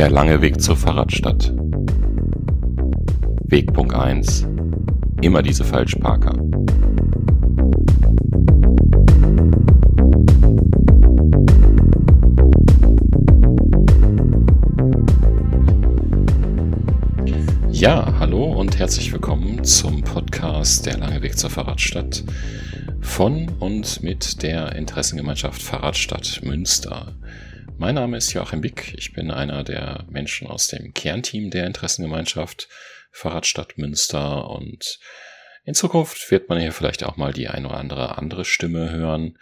Der lange Weg zur Fahrradstadt. Wegpunkt 1. Immer diese Falschparker. Ja, hallo und herzlich willkommen zum Podcast Der lange Weg zur Fahrradstadt von und mit der Interessengemeinschaft Fahrradstadt Münster. Mein Name ist Joachim Bick. Ich bin einer der Menschen aus dem Kernteam der Interessengemeinschaft Fahrradstadt Münster und in Zukunft wird man hier vielleicht auch mal die ein oder andere andere Stimme hören.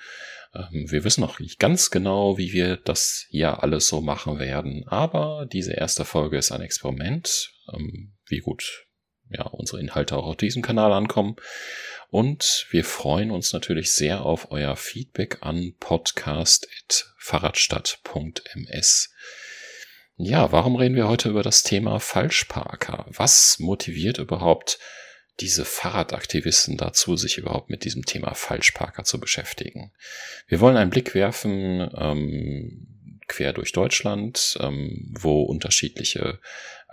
Ähm, wir wissen noch nicht ganz genau, wie wir das hier alles so machen werden, aber diese erste Folge ist ein Experiment. Ähm, wie gut ja, unsere Inhalte auch auf diesem Kanal ankommen. Und wir freuen uns natürlich sehr auf euer Feedback an podcast.fahrradstadt.ms. Ja, warum reden wir heute über das Thema Falschparker? Was motiviert überhaupt diese Fahrradaktivisten dazu, sich überhaupt mit diesem Thema Falschparker zu beschäftigen? Wir wollen einen Blick werfen ähm, quer durch Deutschland, ähm, wo unterschiedliche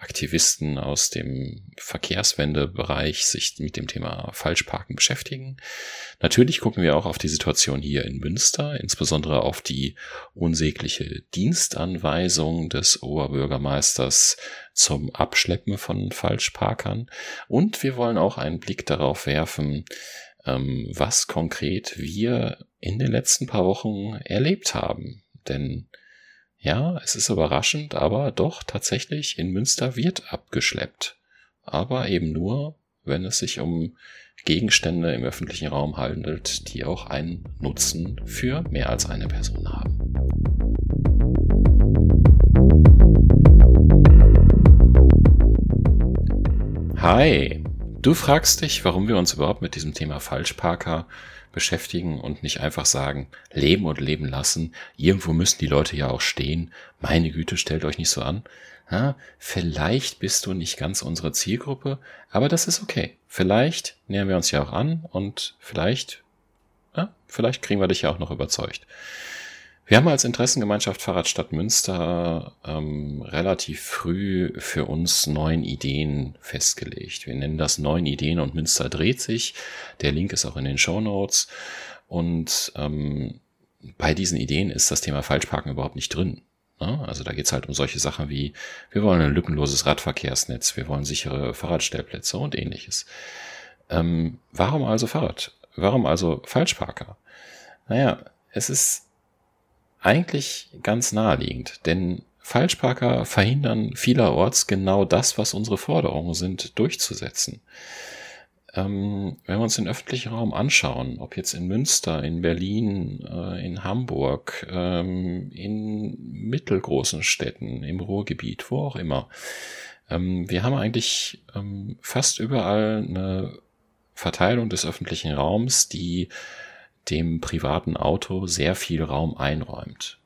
Aktivisten aus dem Verkehrswendebereich sich mit dem Thema Falschparken beschäftigen. Natürlich gucken wir auch auf die Situation hier in Münster, insbesondere auf die unsägliche Dienstanweisung des Oberbürgermeisters zum Abschleppen von Falschparkern. Und wir wollen auch einen Blick darauf werfen, ähm, was konkret wir in den letzten paar Wochen erlebt haben. Denn ja, es ist überraschend, aber doch tatsächlich in Münster wird abgeschleppt. Aber eben nur, wenn es sich um Gegenstände im öffentlichen Raum handelt, die auch einen Nutzen für mehr als eine Person haben. Hi, du fragst dich, warum wir uns überhaupt mit diesem Thema Falschparker beschäftigen und nicht einfach sagen, leben und leben lassen. Irgendwo müssen die Leute ja auch stehen. Meine Güte, stellt euch nicht so an. Ja, vielleicht bist du nicht ganz unsere Zielgruppe, aber das ist okay. Vielleicht nähern wir uns ja auch an und vielleicht, ja, vielleicht kriegen wir dich ja auch noch überzeugt. Wir haben als Interessengemeinschaft Fahrradstadt Münster ähm, relativ früh für uns neun Ideen festgelegt. Wir nennen das neun Ideen und Münster dreht sich. Der Link ist auch in den Show Notes. Und ähm, bei diesen Ideen ist das Thema Falschparken überhaupt nicht drin. Ne? Also da geht's halt um solche Sachen wie, wir wollen ein lückenloses Radverkehrsnetz, wir wollen sichere Fahrradstellplätze und ähnliches. Ähm, warum also Fahrrad? Warum also Falschparker? Naja, es ist eigentlich ganz naheliegend, denn Falschparker verhindern vielerorts genau das, was unsere Forderungen sind, durchzusetzen. Ähm, wenn wir uns den öffentlichen Raum anschauen, ob jetzt in Münster, in Berlin, äh, in Hamburg, ähm, in mittelgroßen Städten, im Ruhrgebiet, wo auch immer, ähm, wir haben eigentlich ähm, fast überall eine Verteilung des öffentlichen Raums, die dem privaten Auto sehr viel Raum einräumt.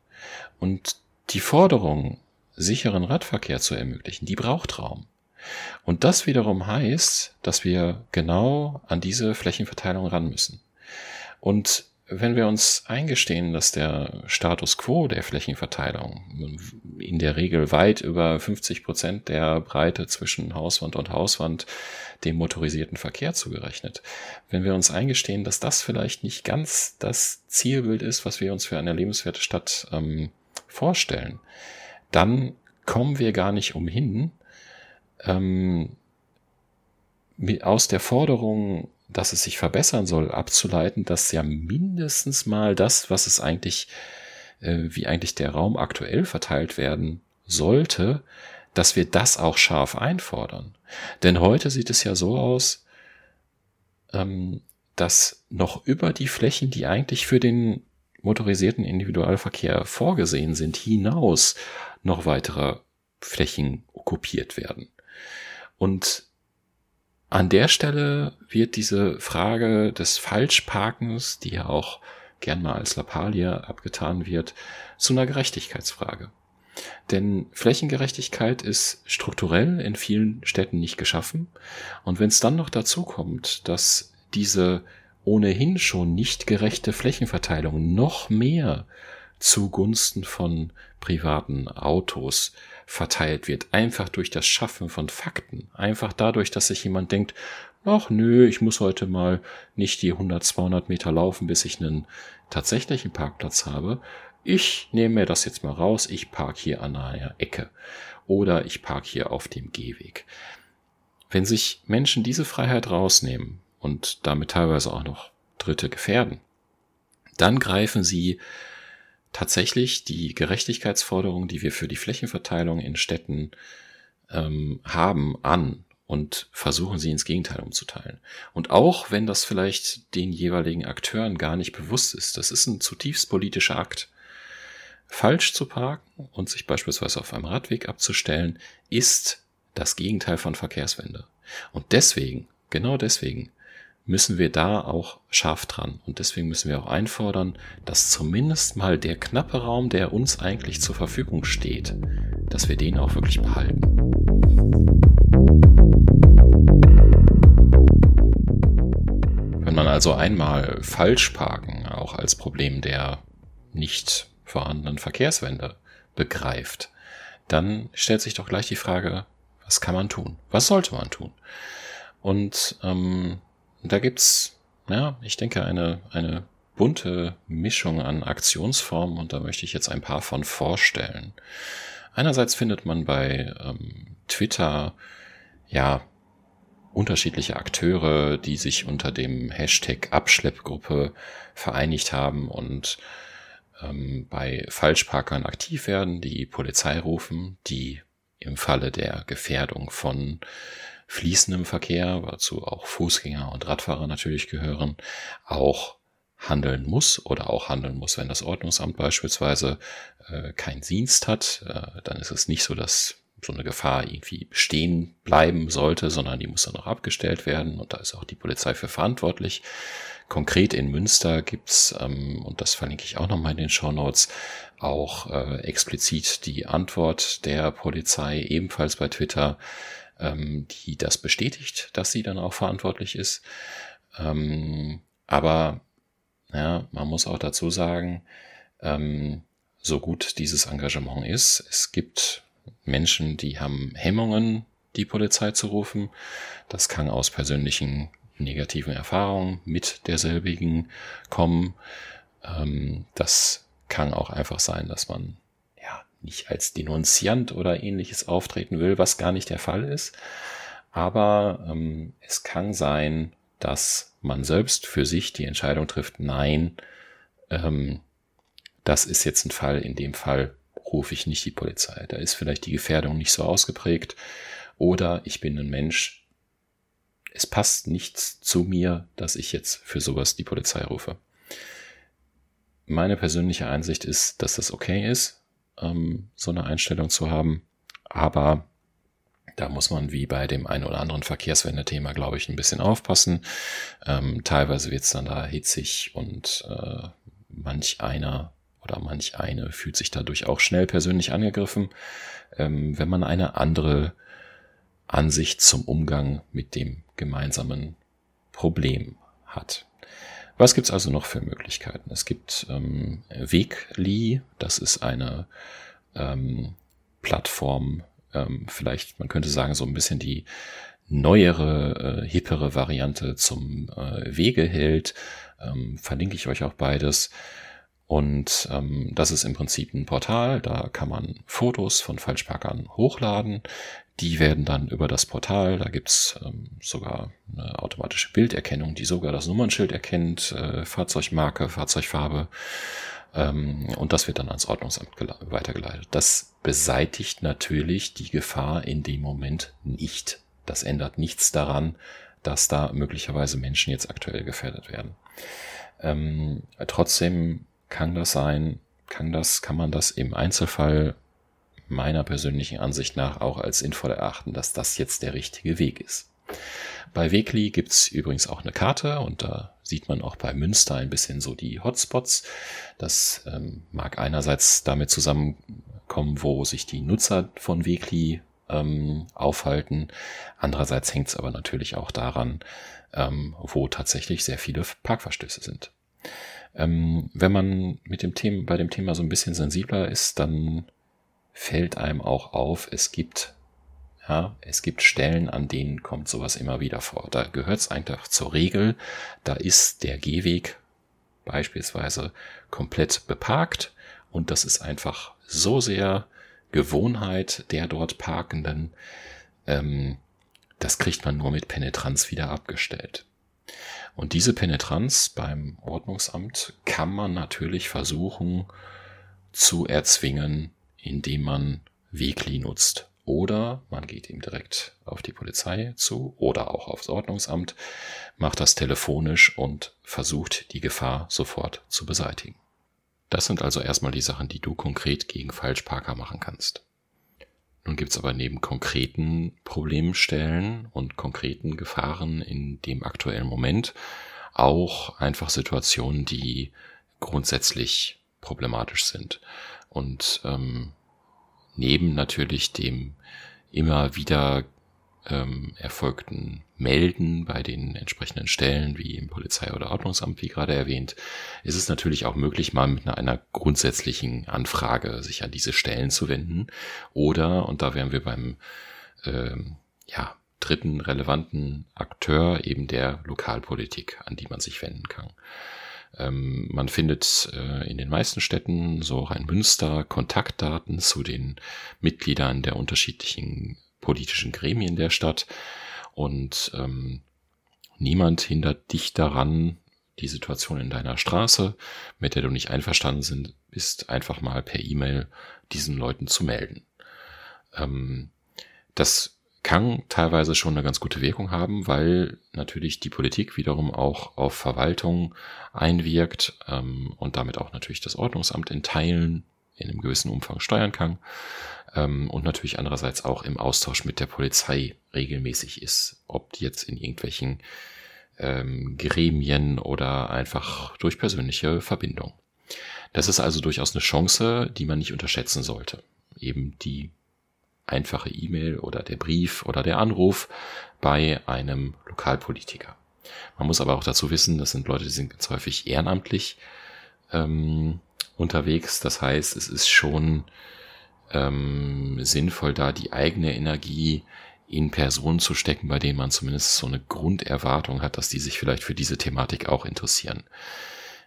Und die Forderung, sicheren Radverkehr zu ermöglichen, die braucht Raum. Und das wiederum heißt, dass wir genau an diese Flächenverteilung ran müssen. Und wenn wir uns eingestehen, dass der Status quo der Flächenverteilung in der Regel weit über 50 Prozent der Breite zwischen Hauswand und Hauswand dem motorisierten Verkehr zugerechnet, wenn wir uns eingestehen, dass das vielleicht nicht ganz das Zielbild ist, was wir uns für eine lebenswerte Stadt ähm, vorstellen, dann kommen wir gar nicht umhin, ähm, aus der Forderung dass es sich verbessern soll, abzuleiten, dass ja mindestens mal das, was es eigentlich, äh, wie eigentlich der Raum aktuell verteilt werden sollte, dass wir das auch scharf einfordern. Denn heute sieht es ja so aus, ähm, dass noch über die Flächen, die eigentlich für den motorisierten Individualverkehr vorgesehen sind, hinaus noch weitere Flächen okkupiert werden. Und an der Stelle wird diese Frage des Falschparkens, die ja auch gern mal als Lappalie abgetan wird, zu einer Gerechtigkeitsfrage. Denn Flächengerechtigkeit ist strukturell in vielen Städten nicht geschaffen. Und wenn es dann noch dazu kommt, dass diese ohnehin schon nicht gerechte Flächenverteilung noch mehr zugunsten von privaten Autos verteilt wird. Einfach durch das Schaffen von Fakten. Einfach dadurch, dass sich jemand denkt, ach nö, ich muss heute mal nicht die 100, 200 Meter laufen, bis ich einen tatsächlichen Parkplatz habe. Ich nehme mir das jetzt mal raus, ich park hier an einer Ecke oder ich park hier auf dem Gehweg. Wenn sich Menschen diese Freiheit rausnehmen und damit teilweise auch noch Dritte gefährden, dann greifen sie tatsächlich die Gerechtigkeitsforderungen, die wir für die Flächenverteilung in Städten ähm, haben, an und versuchen sie ins Gegenteil umzuteilen. Und auch wenn das vielleicht den jeweiligen Akteuren gar nicht bewusst ist, das ist ein zutiefst politischer Akt. Falsch zu parken und sich beispielsweise auf einem Radweg abzustellen, ist das Gegenteil von Verkehrswende. Und deswegen, genau deswegen, müssen wir da auch scharf dran. Und deswegen müssen wir auch einfordern, dass zumindest mal der knappe Raum, der uns eigentlich zur Verfügung steht, dass wir den auch wirklich behalten. Wenn man also einmal falsch parken auch als Problem der nicht vorhandenen Verkehrswende begreift, dann stellt sich doch gleich die Frage, was kann man tun? Was sollte man tun? Und ähm, da gibt's, ja, ich denke, eine, eine bunte Mischung an Aktionsformen und da möchte ich jetzt ein paar von vorstellen. Einerseits findet man bei ähm, Twitter ja unterschiedliche Akteure, die sich unter dem Hashtag Abschleppgruppe vereinigt haben und ähm, bei Falschparkern aktiv werden, die Polizei rufen, die im Falle der Gefährdung von fließendem Verkehr, wozu auch Fußgänger und Radfahrer natürlich gehören, auch handeln muss oder auch handeln muss, wenn das Ordnungsamt beispielsweise äh, keinen Dienst hat, äh, dann ist es nicht so, dass so eine Gefahr irgendwie bestehen bleiben sollte, sondern die muss dann auch abgestellt werden und da ist auch die Polizei für verantwortlich. Konkret in Münster gibt's ähm, und das verlinke ich auch nochmal in den Show Notes, auch äh, explizit die Antwort der Polizei, ebenfalls bei Twitter, ähm, die das bestätigt, dass sie dann auch verantwortlich ist. Ähm, aber ja, man muss auch dazu sagen, ähm, so gut dieses Engagement ist, es gibt Menschen, die haben Hemmungen, die Polizei zu rufen. Das kann aus persönlichen negativen Erfahrungen mit derselbigen kommen. Ähm, das kann auch einfach sein, dass man nicht als Denunziant oder ähnliches auftreten will, was gar nicht der Fall ist. Aber ähm, es kann sein, dass man selbst für sich die Entscheidung trifft, nein, ähm, das ist jetzt ein Fall, in dem Fall rufe ich nicht die Polizei. Da ist vielleicht die Gefährdung nicht so ausgeprägt. Oder ich bin ein Mensch, es passt nichts zu mir, dass ich jetzt für sowas die Polizei rufe. Meine persönliche Einsicht ist, dass das okay ist, ähm, so eine Einstellung zu haben. Aber da muss man wie bei dem einen oder anderen Verkehrswende-Thema, glaube ich, ein bisschen aufpassen. Ähm, teilweise wird es dann da hitzig und äh, manch einer oder manch eine fühlt sich dadurch auch schnell persönlich angegriffen, ähm, wenn man eine andere Ansicht zum Umgang mit dem gemeinsamen Problem hat. Was gibt's also noch für Möglichkeiten? Es gibt ähm, Wegli, das ist eine ähm, Plattform, ähm, vielleicht, man könnte sagen, so ein bisschen die neuere, äh, hippere Variante zum äh, Wegeheld. Ähm, verlinke ich euch auch beides. Und ähm, das ist im Prinzip ein Portal, da kann man Fotos von Falschparkern hochladen. Die werden dann über das Portal, da gibt's ähm, sogar eine automatische Bilderkennung, die sogar das Nummernschild erkennt, äh, Fahrzeugmarke, Fahrzeugfarbe. Ähm, und das wird dann ans Ordnungsamt weitergeleitet. Das beseitigt natürlich die Gefahr in dem Moment nicht. Das ändert nichts daran, dass da möglicherweise Menschen jetzt aktuell gefährdet werden. Ähm, trotzdem kann das sein, kann das, kann man das im Einzelfall meiner persönlichen Ansicht nach auch als sinnvoll erachten, dass das jetzt der richtige Weg ist. Bei Wegli gibt's übrigens auch eine Karte und da sieht man auch bei Münster ein bisschen so die Hotspots. Das ähm, mag einerseits damit zusammenkommen, wo sich die Nutzer von Wegli ähm, aufhalten. Andererseits hängt es aber natürlich auch daran, ähm, wo tatsächlich sehr viele Parkverstöße sind. Ähm, wenn man mit dem Thema, bei dem Thema so ein bisschen sensibler ist, dann fällt einem auch auf, es gibt ja, es gibt Stellen, an denen kommt sowas immer wieder vor. Da gehört es einfach zur Regel. Da ist der Gehweg beispielsweise komplett beparkt und das ist einfach so sehr Gewohnheit der dort Parkenden. Ähm, das kriegt man nur mit Penetranz wieder abgestellt. Und diese Penetranz beim Ordnungsamt kann man natürlich versuchen zu erzwingen, indem man Wegli nutzt. Oder man geht ihm direkt auf die Polizei zu oder auch aufs Ordnungsamt, macht das telefonisch und versucht die Gefahr sofort zu beseitigen. Das sind also erstmal die Sachen, die du konkret gegen Falschparker machen kannst. Nun gibt es aber neben konkreten Problemstellen und konkreten Gefahren in dem aktuellen Moment auch einfach Situationen, die grundsätzlich problematisch sind. Und ähm, neben natürlich dem immer wieder ähm, erfolgten Melden bei den entsprechenden Stellen wie im Polizei- oder Ordnungsamt, wie gerade erwähnt, ist es natürlich auch möglich, mal mit einer, einer grundsätzlichen Anfrage sich an diese Stellen zu wenden. Oder, und da wären wir beim ähm, ja, dritten relevanten Akteur eben der Lokalpolitik, an die man sich wenden kann. Ähm, man findet äh, in den meisten Städten, so auch in Münster, Kontaktdaten zu den Mitgliedern der unterschiedlichen politischen Gremien der Stadt. Und ähm, niemand hindert dich daran, die Situation in deiner Straße, mit der du nicht einverstanden bist, einfach mal per E-Mail diesen Leuten zu melden. Ähm, das kann teilweise schon eine ganz gute Wirkung haben, weil natürlich die Politik wiederum auch auf Verwaltung einwirkt ähm, und damit auch natürlich das Ordnungsamt in Teilen in einem gewissen Umfang steuern kann ähm, und natürlich andererseits auch im Austausch mit der Polizei regelmäßig ist, ob die jetzt in irgendwelchen ähm, Gremien oder einfach durch persönliche Verbindung. Das ist also durchaus eine Chance, die man nicht unterschätzen sollte. Eben die einfache E-Mail oder der Brief oder der Anruf bei einem Lokalpolitiker. Man muss aber auch dazu wissen, das sind Leute, die sind ganz häufig ehrenamtlich ähm, unterwegs. Das heißt, es ist schon ähm, sinnvoll, da die eigene Energie in Personen zu stecken, bei denen man zumindest so eine Grunderwartung hat, dass die sich vielleicht für diese Thematik auch interessieren.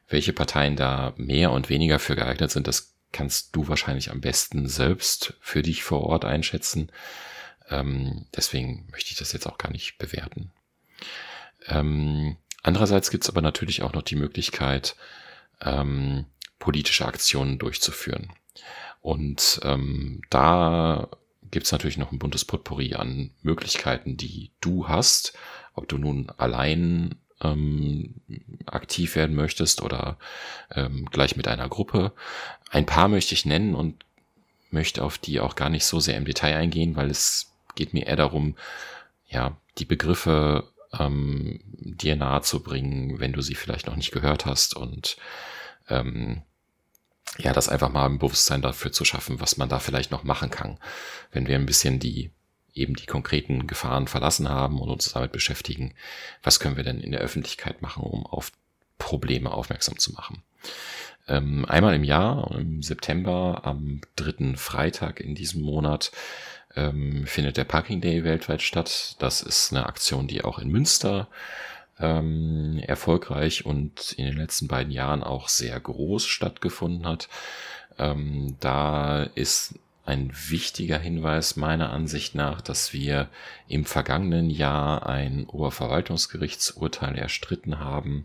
Welche Parteien da mehr und weniger für geeignet sind, das kannst du wahrscheinlich am besten selbst für dich vor Ort einschätzen. Ähm, deswegen möchte ich das jetzt auch gar nicht bewerten. Ähm, andererseits gibt es aber natürlich auch noch die Möglichkeit, ähm, politische Aktionen durchzuführen. Und ähm, da gibt es natürlich noch ein buntes Potpourri an Möglichkeiten, die du hast, ob du nun allein ähm, aktiv werden möchtest oder ähm, gleich mit einer Gruppe. Ein paar möchte ich nennen und möchte auf die auch gar nicht so sehr im Detail eingehen, weil es geht mir eher darum, ja, die Begriffe ähm, dir nahe zu bringen, wenn du sie vielleicht noch nicht gehört hast und ähm, ja, das einfach mal ein Bewusstsein dafür zu schaffen, was man da vielleicht noch machen kann, wenn wir ein bisschen die eben die konkreten Gefahren verlassen haben und uns damit beschäftigen, was können wir denn in der Öffentlichkeit machen, um auf Probleme aufmerksam zu machen. Ähm, einmal im Jahr, im September, am dritten Freitag in diesem Monat, ähm, findet der Parking Day weltweit statt. Das ist eine Aktion, die auch in Münster ähm, erfolgreich und in den letzten beiden Jahren auch sehr groß stattgefunden hat. Ähm, da ist ein wichtiger Hinweis meiner Ansicht nach, dass wir im vergangenen Jahr ein Oberverwaltungsgerichtsurteil erstritten haben,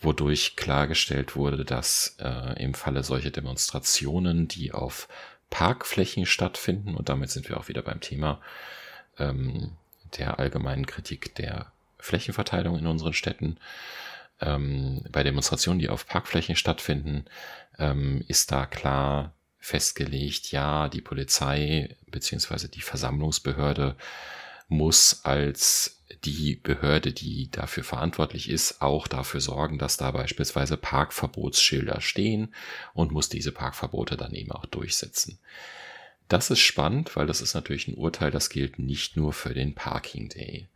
wodurch klargestellt wurde, dass äh, im Falle solcher Demonstrationen, die auf Parkflächen stattfinden, und damit sind wir auch wieder beim Thema ähm, der allgemeinen Kritik der Flächenverteilung in unseren Städten, ähm, bei Demonstrationen, die auf Parkflächen stattfinden, ähm, ist da klar festgelegt, ja, die Polizei beziehungsweise die Versammlungsbehörde muss als die Behörde, die dafür verantwortlich ist, auch dafür sorgen, dass da beispielsweise Parkverbotsschilder stehen und muss diese Parkverbote dann eben auch durchsetzen. Das ist spannend, weil das ist natürlich ein Urteil, das gilt nicht nur für den Parking Day.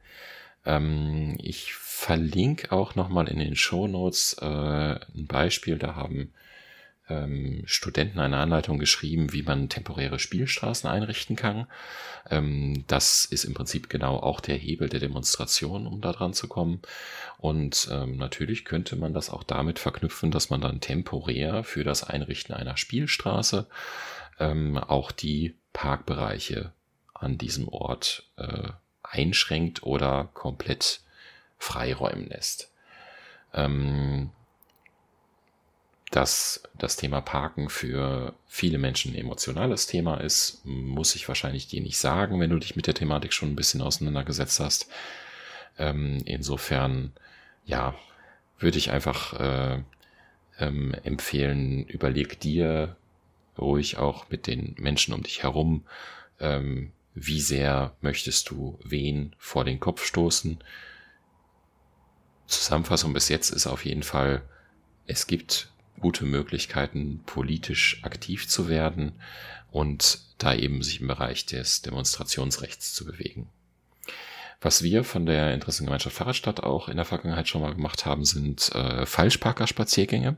Ähm, ich verlinke auch nochmal in den Show Notes äh, ein Beispiel. Da haben ähm, Studenten eine Anleitung geschrieben, wie man temporäre Spielstraßen einrichten kann. Ähm, das ist im Prinzip genau auch der Hebel der Demonstration, um da dran zu kommen. Und ähm, natürlich könnte man das auch damit verknüpfen, dass man dann temporär für das Einrichten einer Spielstraße ähm, auch die Parkbereiche an diesem Ort äh, einschränkt oder komplett freiräumen lässt. Ähm, dass das Thema Parken für viele Menschen ein emotionales Thema ist, muss ich wahrscheinlich dir nicht sagen, wenn du dich mit der Thematik schon ein bisschen auseinandergesetzt hast. Ähm, insofern, ja, würde ich einfach äh, ähm, empfehlen, überleg dir ruhig auch mit den Menschen um dich herum, ähm, wie sehr möchtest du wen vor den Kopf stoßen. Zusammenfassung bis jetzt ist auf jeden Fall, es gibt gute Möglichkeiten, politisch aktiv zu werden und da eben sich im Bereich des Demonstrationsrechts zu bewegen. Was wir von der Interessengemeinschaft Fahrradstadt auch in der Vergangenheit schon mal gemacht haben, sind äh, Falschparker-Spaziergänge.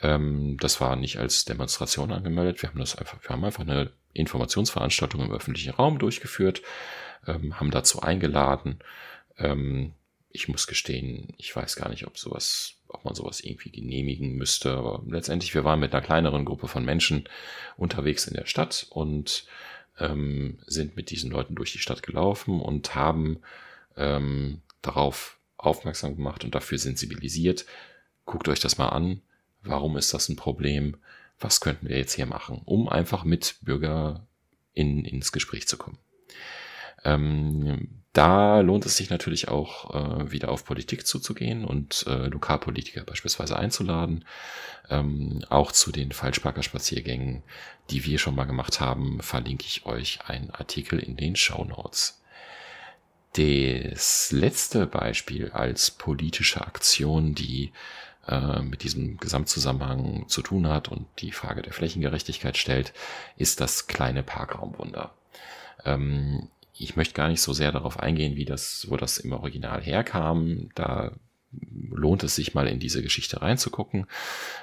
Ähm, das war nicht als Demonstration angemeldet. Wir haben das einfach, wir haben einfach eine Informationsveranstaltung im öffentlichen Raum durchgeführt, ähm, haben dazu eingeladen. Ähm, ich muss gestehen, ich weiß gar nicht, ob sowas, ob man sowas irgendwie genehmigen müsste. Aber letztendlich, wir waren mit einer kleineren Gruppe von Menschen unterwegs in der Stadt und ähm, sind mit diesen Leuten durch die Stadt gelaufen und haben ähm, darauf aufmerksam gemacht und dafür sensibilisiert. Guckt euch das mal an. Warum ist das ein Problem? Was könnten wir jetzt hier machen, um einfach mit Bürger in, ins Gespräch zu kommen? Ähm, da lohnt es sich natürlich auch äh, wieder auf Politik zuzugehen und äh, Lokalpolitiker beispielsweise einzuladen. Ähm, auch zu den Falschparker-Spaziergängen, die wir schon mal gemacht haben, verlinke ich euch einen Artikel in den Show Notes. Das letzte Beispiel als politische Aktion, die äh, mit diesem Gesamtzusammenhang zu tun hat und die Frage der Flächengerechtigkeit stellt, ist das kleine Parkraumwunder. Ähm, ich möchte gar nicht so sehr darauf eingehen, wie das, wo das im Original herkam. Da lohnt es sich mal in diese Geschichte reinzugucken.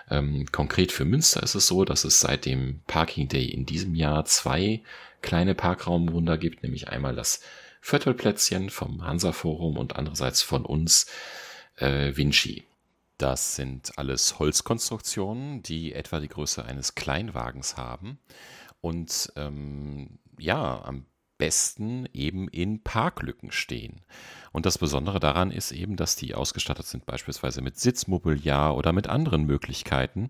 Ähm, konkret für Münster ist es so, dass es seit dem Parking Day in diesem Jahr zwei kleine Parkraumwunder gibt, nämlich einmal das Viertelplätzchen vom Hansa Forum und andererseits von uns äh, Vinci. Das sind alles Holzkonstruktionen, die etwa die Größe eines Kleinwagens haben und ähm, ja, am besten eben in Parklücken stehen. Und das Besondere daran ist eben, dass die ausgestattet sind beispielsweise mit Sitzmobiliar oder mit anderen Möglichkeiten,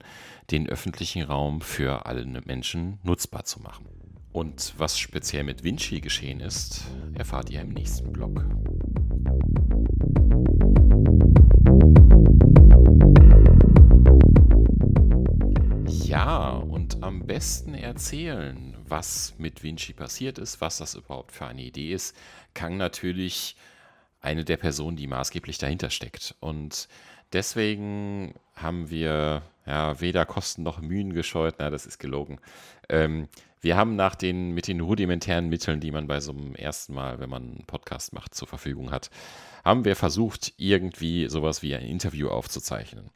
den öffentlichen Raum für alle Menschen nutzbar zu machen. Und was speziell mit Vinci geschehen ist, erfahrt ihr im nächsten Blog. Ja, und am besten erzählen, was mit Vinci passiert ist, was das überhaupt für eine Idee ist, kann natürlich eine der Personen, die maßgeblich dahinter steckt. Und deswegen haben wir ja weder Kosten noch Mühen gescheut. Na, das ist gelogen. Ähm, wir haben nach den, mit den rudimentären Mitteln, die man bei so einem ersten Mal, wenn man einen Podcast macht, zur Verfügung hat, haben wir versucht, irgendwie sowas wie ein Interview aufzuzeichnen.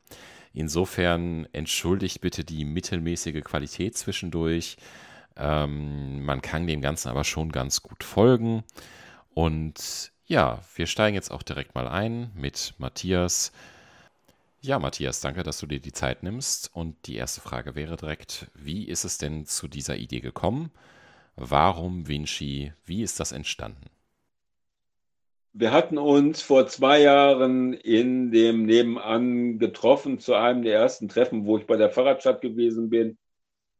Insofern entschuldigt bitte die mittelmäßige Qualität zwischendurch. Ähm, man kann dem Ganzen aber schon ganz gut folgen. Und ja, wir steigen jetzt auch direkt mal ein mit Matthias. Ja, Matthias, danke, dass du dir die Zeit nimmst. Und die erste Frage wäre direkt, wie ist es denn zu dieser Idee gekommen? Warum Vinci? Wie ist das entstanden? Wir hatten uns vor zwei Jahren in dem Nebenan getroffen zu einem der ersten Treffen, wo ich bei der Fahrradstadt gewesen bin.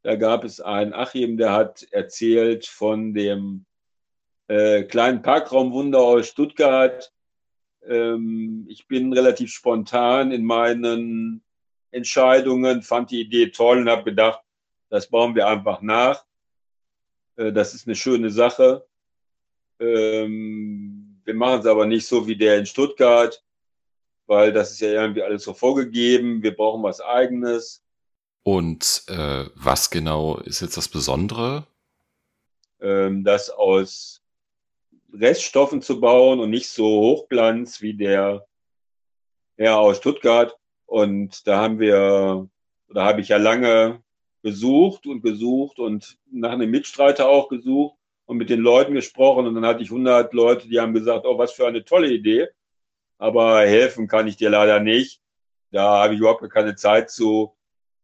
Da gab es einen Achim, der hat erzählt von dem äh, kleinen Parkraumwunder aus Stuttgart. Ähm, ich bin relativ spontan in meinen Entscheidungen, fand die Idee toll und habe gedacht, das bauen wir einfach nach. Äh, das ist eine schöne Sache. Ähm, wir machen es aber nicht so wie der in Stuttgart, weil das ist ja irgendwie alles so vorgegeben. Wir brauchen was Eigenes. Und äh, was genau ist jetzt das Besondere? Ähm, dass aus Reststoffen zu bauen und nicht so Hochglanz wie der Herr aus Stuttgart. Und da haben wir, da habe ich ja lange gesucht und gesucht und nach einem Mitstreiter auch gesucht und mit den Leuten gesprochen. Und dann hatte ich 100 Leute, die haben gesagt, oh, was für eine tolle Idee. Aber helfen kann ich dir leider nicht. Da habe ich überhaupt keine Zeit zu.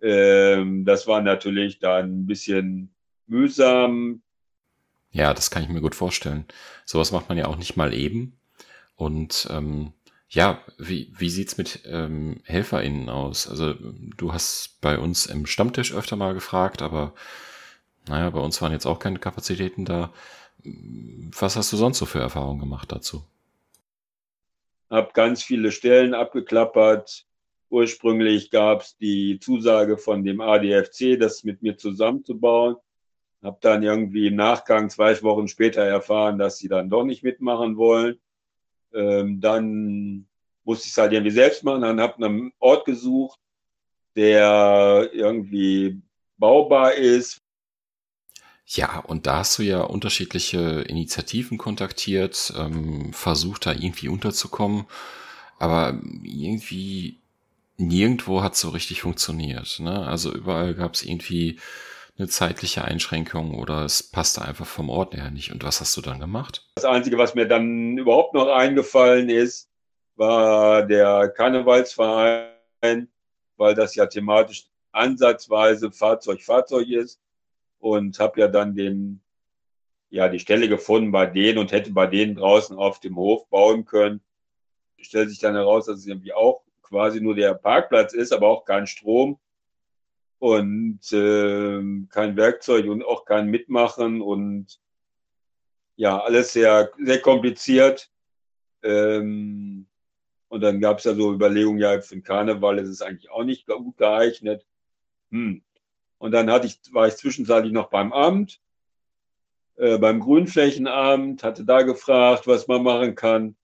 Ähm, das war natürlich dann ein bisschen mühsam. Ja, das kann ich mir gut vorstellen. Sowas macht man ja auch nicht mal eben. Und ähm, ja, wie, wie sieht's mit ähm, HelferInnen aus? Also du hast bei uns im Stammtisch öfter mal gefragt, aber naja, bei uns waren jetzt auch keine Kapazitäten da. Was hast du sonst so für Erfahrungen gemacht dazu? Hab ganz viele Stellen abgeklappert. Ursprünglich gab es die Zusage von dem ADFC, das mit mir zusammenzubauen. Hab dann irgendwie im Nachgang zwei Wochen später erfahren, dass sie dann doch nicht mitmachen wollen. Ähm, dann musste ich es halt irgendwie selbst machen. Dann habe einen Ort gesucht, der irgendwie baubar ist. Ja, und da hast du ja unterschiedliche Initiativen kontaktiert, ähm, versucht da irgendwie unterzukommen, aber irgendwie nirgendwo hat so richtig funktioniert. Ne? Also überall gab es irgendwie eine zeitliche Einschränkung oder es passte einfach vom Ort her nicht. Und was hast du dann gemacht? Das Einzige, was mir dann überhaupt noch eingefallen ist, war der Karnevalsverein, weil das ja thematisch ansatzweise Fahrzeug-Fahrzeug ist und habe ja dann den, ja, die Stelle gefunden bei denen und hätte bei denen draußen auf dem Hof bauen können. Stellt sich dann heraus, dass es irgendwie auch quasi nur der Parkplatz ist, aber auch kein Strom und äh, kein Werkzeug und auch kein Mitmachen und ja, alles sehr, sehr kompliziert. Ähm, und dann gab es ja so Überlegungen, ja, für den Karneval ist es eigentlich auch nicht gut geeignet. Hm. Und dann hatte ich, war ich zwischenzeitlich noch beim Amt, äh, beim Grünflächenamt, hatte da gefragt, was man machen kann.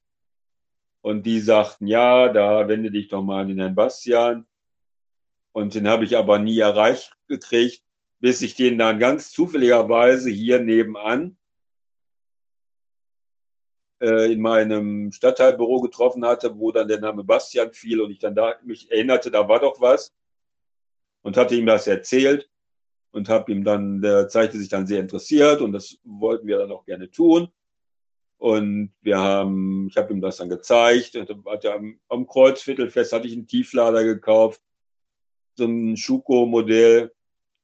Und die sagten, ja, da wende dich doch mal an den Herrn Bastian. Und den habe ich aber nie erreicht gekriegt, bis ich den dann ganz zufälligerweise hier nebenan äh, in meinem Stadtteilbüro getroffen hatte, wo dann der Name Bastian fiel und ich dann da mich erinnerte, da war doch was und hatte ihm das erzählt und habe ihm dann, der zeigte sich dann sehr interessiert und das wollten wir dann auch gerne tun. Und wir haben, ich habe ihm das dann gezeigt. Hat er am, am Kreuzviertelfest hatte ich einen Tieflader gekauft so ein Schuko-Modell,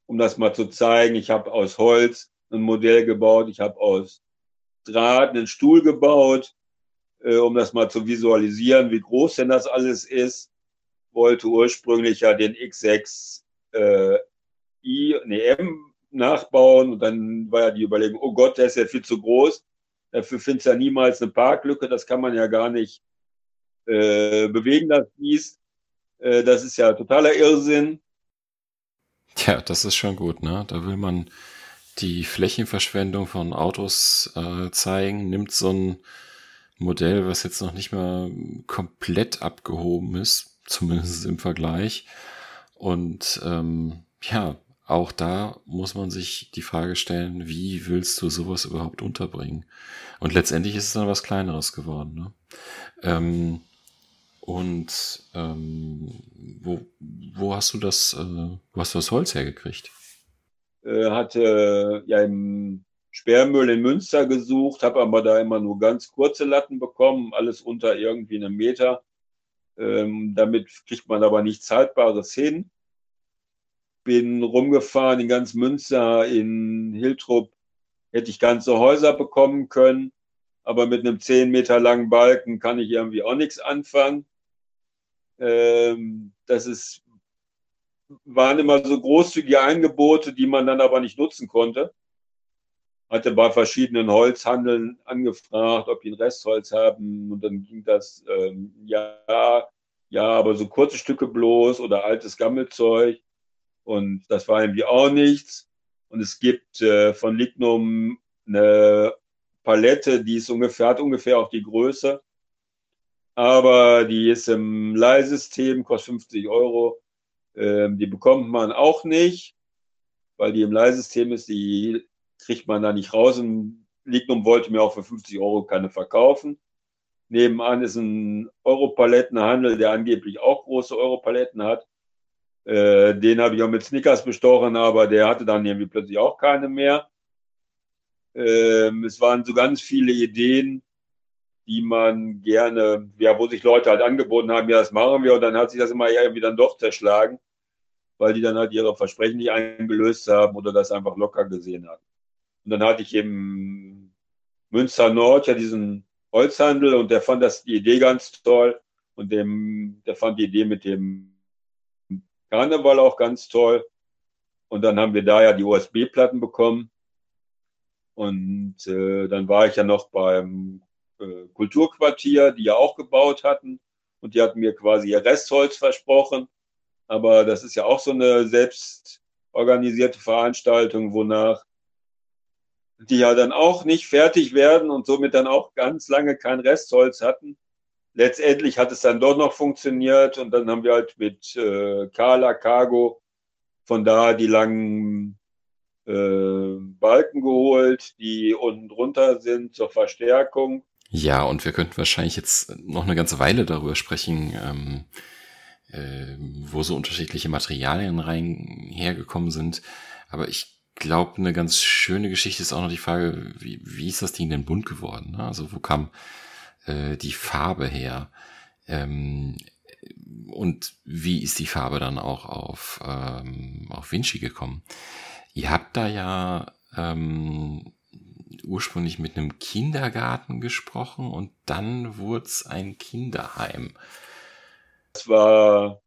um das mal zu zeigen. Ich habe aus Holz ein Modell gebaut, ich habe aus Draht einen Stuhl gebaut, äh, um das mal zu visualisieren, wie groß denn das alles ist. Wollte ursprünglich ja den X6 äh, I, nee, M nachbauen und dann war ja die Überlegung, oh Gott, der ist ja viel zu groß. Dafür findest du ja niemals eine Parklücke, das kann man ja gar nicht äh, bewegen, das Biest. Äh, das ist ja totaler Irrsinn. Tja, das ist schon gut, ne? Da will man die Flächenverschwendung von Autos äh, zeigen, nimmt so ein Modell, was jetzt noch nicht mal komplett abgehoben ist, zumindest im Vergleich. Und ähm, ja, auch da muss man sich die Frage stellen, wie willst du sowas überhaupt unterbringen? Und letztendlich ist es dann was Kleineres geworden. Ne? Ähm, und ähm, wo, wo hast du das, äh, wo hast du das Holz hergekriegt? Äh, hatte ja im Sperrmüll in Münster gesucht, habe aber da immer nur ganz kurze Latten bekommen, alles unter irgendwie einem Meter. Ähm, damit kriegt man aber nichts Haltbares hin. Bin rumgefahren in ganz Münster, in Hiltrup hätte ich ganze Häuser bekommen können, aber mit einem 10 Meter langen Balken kann ich irgendwie auch nichts anfangen. Ähm, das ist, waren immer so großzügige Angebote, die man dann aber nicht nutzen konnte. Hatte bei verschiedenen Holzhandeln angefragt, ob die ein Restholz haben. Und dann ging das, ähm, ja, ja, aber so kurze Stücke bloß oder altes Gammelzeug. Und das war irgendwie auch nichts. Und es gibt äh, von Lignum eine Palette, die ist ungefähr, hat ungefähr auch die Größe aber die ist im Leihsystem, kostet 50 Euro. Ähm, die bekommt man auch nicht, weil die im Leihsystem ist, die kriegt man da nicht raus im Lignum wollte mir auch für 50 Euro keine verkaufen. Nebenan ist ein Europalettenhandel, der angeblich auch große Europaletten hat. Äh, den habe ich auch mit Snickers bestochen, aber der hatte dann irgendwie plötzlich auch keine mehr. Ähm, es waren so ganz viele Ideen, die man gerne, ja, wo sich Leute halt angeboten haben, ja, das machen wir, und dann hat sich das immer irgendwie dann doch zerschlagen, weil die dann halt ihre Versprechen nicht eingelöst haben oder das einfach locker gesehen haben. Und dann hatte ich eben Münster Nord ja diesen Holzhandel und der fand das die Idee ganz toll und dem, der fand die Idee mit dem Karneval auch ganz toll. Und dann haben wir da ja die USB-Platten bekommen. Und äh, dann war ich ja noch beim äh, Kulturquartier, die ja auch gebaut hatten. Und die hatten mir quasi ihr Restholz versprochen. Aber das ist ja auch so eine selbst organisierte Veranstaltung, wonach die ja dann auch nicht fertig werden und somit dann auch ganz lange kein Restholz hatten. Letztendlich hat es dann doch noch funktioniert und dann haben wir halt mit äh, Carla Cargo von da die langen äh, Balken geholt, die unten drunter sind zur Verstärkung. Ja, und wir könnten wahrscheinlich jetzt noch eine ganze Weile darüber sprechen, ähm, äh, wo so unterschiedliche Materialien rein hergekommen sind. Aber ich glaube, eine ganz schöne Geschichte ist auch noch die Frage, wie, wie ist das Ding denn bunt geworden? Ne? Also wo kam äh, die Farbe her? Ähm, und wie ist die Farbe dann auch auf, ähm, auf Vinci gekommen? Ihr habt da ja ähm, ursprünglich mit einem Kindergarten gesprochen und dann wurde es ein Kinderheim. Das war